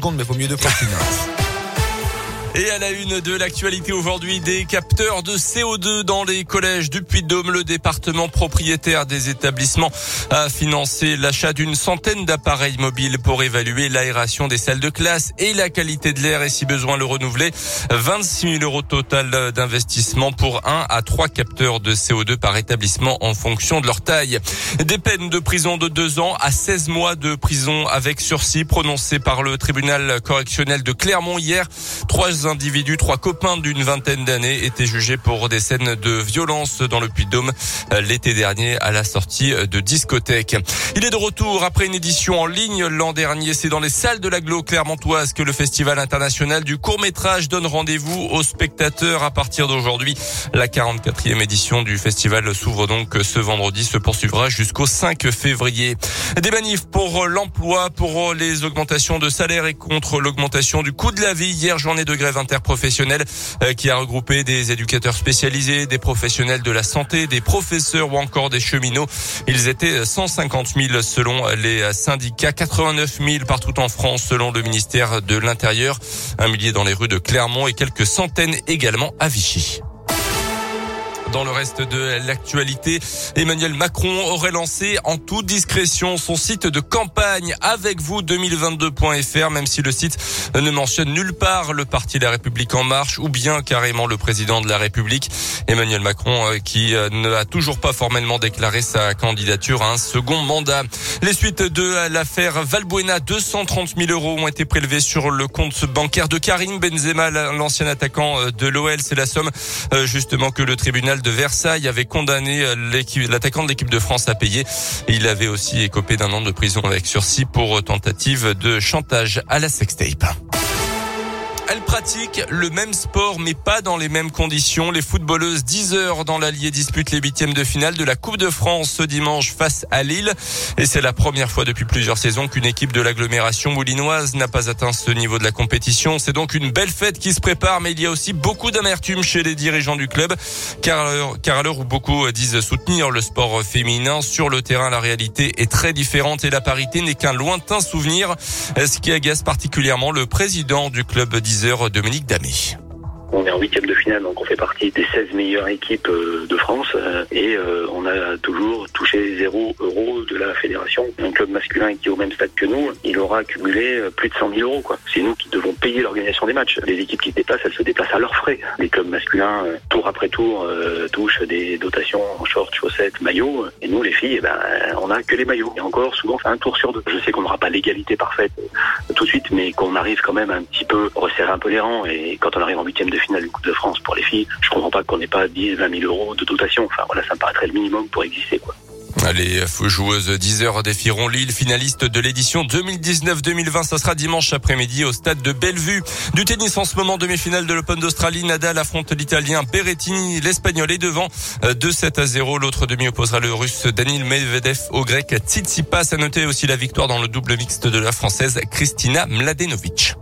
secondes, mais vaut mieux deux fois qu'une. Et à la une de l'actualité aujourd'hui, des capteurs de CO2 dans les collèges du Puy-de-Dôme. Le département propriétaire des établissements a financé l'achat d'une centaine d'appareils mobiles pour évaluer l'aération des salles de classe et la qualité de l'air et si besoin le renouveler. 26 000 euros total d'investissement pour un à trois capteurs de CO2 par établissement en fonction de leur taille. Des peines de prison de deux ans à 16 mois de prison avec sursis prononcées par le tribunal correctionnel de Clermont hier. Trois individus, trois copains d'une vingtaine d'années, étaient jugés pour des scènes de violence dans le Puy-de-Dôme euh, l'été dernier à la sortie de discothèque. Il est de retour après une édition en ligne l'an dernier. C'est dans les salles de l'aglo clermontoise que le Festival international du court métrage donne rendez-vous aux spectateurs à partir d'aujourd'hui. La 44e édition du festival s'ouvre donc ce vendredi, se poursuivra jusqu'au 5 février. Des manifs pour l'emploi, pour les augmentations de salaire et contre l'augmentation du coût de la vie. Hier, journée de grève interprofessionnelle euh, qui a regroupé des éducateurs spécialisés, des professionnels de la santé, des professeurs ou encore des cheminots. Ils étaient 150 000 selon les syndicats, 89 000 partout en France selon le ministère de l'Intérieur, un millier dans les rues de Clermont et quelques centaines également à Vichy. Dans le reste de l'actualité, Emmanuel Macron aurait lancé en toute discrétion son site de campagne avec vous 2022.fr, même si le site ne mentionne nulle part le parti de la République en marche ou bien carrément le président de la République. Emmanuel Macron euh, qui euh, ne a toujours pas formellement déclaré sa candidature à un second mandat. Les suites de l'affaire Valbuena, 230 000 euros ont été prélevés sur le compte bancaire de Karim Benzema, l'ancien attaquant euh, de l'OL. C'est la somme justement que le tribunal de Versailles avait condamné euh, l'attaquant de l'équipe de France à payer. Il avait aussi écopé d'un an de prison avec sursis pour tentative de chantage à la sextape. Elle pratique le même sport mais pas dans les mêmes conditions. Les footballeuses 10 heures dans l'Allier disputent les huitièmes de finale de la Coupe de France ce dimanche face à Lille. Et c'est la première fois depuis plusieurs saisons qu'une équipe de l'agglomération moulinoise n'a pas atteint ce niveau de la compétition. C'est donc une belle fête qui se prépare mais il y a aussi beaucoup d'amertume chez les dirigeants du club car à l'heure où beaucoup disent soutenir le sport féminin sur le terrain la réalité est très différente et la parité n'est qu'un lointain souvenir. Ce qui agace particulièrement le président du club 10 Dominique Damé. On est en huitième de finale, donc on fait partie des 16 meilleures équipes euh, de France euh, et euh, on a toujours touché zéro euro de la fédération. Un club masculin qui est au même stade que nous, il aura accumulé plus de 100 000 euros. C'est nous qui devons payer l'organisation des matchs. Les équipes qui se déplacent, elles se déplacent à leurs frais. Les clubs masculins, tour après tour, touchent des dotations en short, maillots. Et nous, les filles, eh ben, on n'a que les maillots. Et encore, souvent, un tour sur deux. Je sais qu'on n'aura pas l'égalité parfaite tout de suite, mais qu'on arrive quand même un petit peu resserrer un peu les rangs. Et quand on arrive en huitième de finale du Coupe de France pour les filles, je comprends pas qu'on n'ait pas 10, 20 000 euros de dotation. Enfin voilà, ça me paraîtrait le minimum pour exister quoi. Les joueuses 10 heures défieront Lille, finaliste de l'édition 2019-2020. Ça sera dimanche après-midi au stade de Bellevue. Du tennis en ce moment, demi-finale de l'Open d'Australie. Nadal affronte l'Italien Berrettini. L'Espagnol est devant 2-7 à 0. L'autre demi opposera le Russe Danil Medvedev au Grec Tsitsipas. À noter aussi la victoire dans le double mixte de la Française Kristina Mladenovic.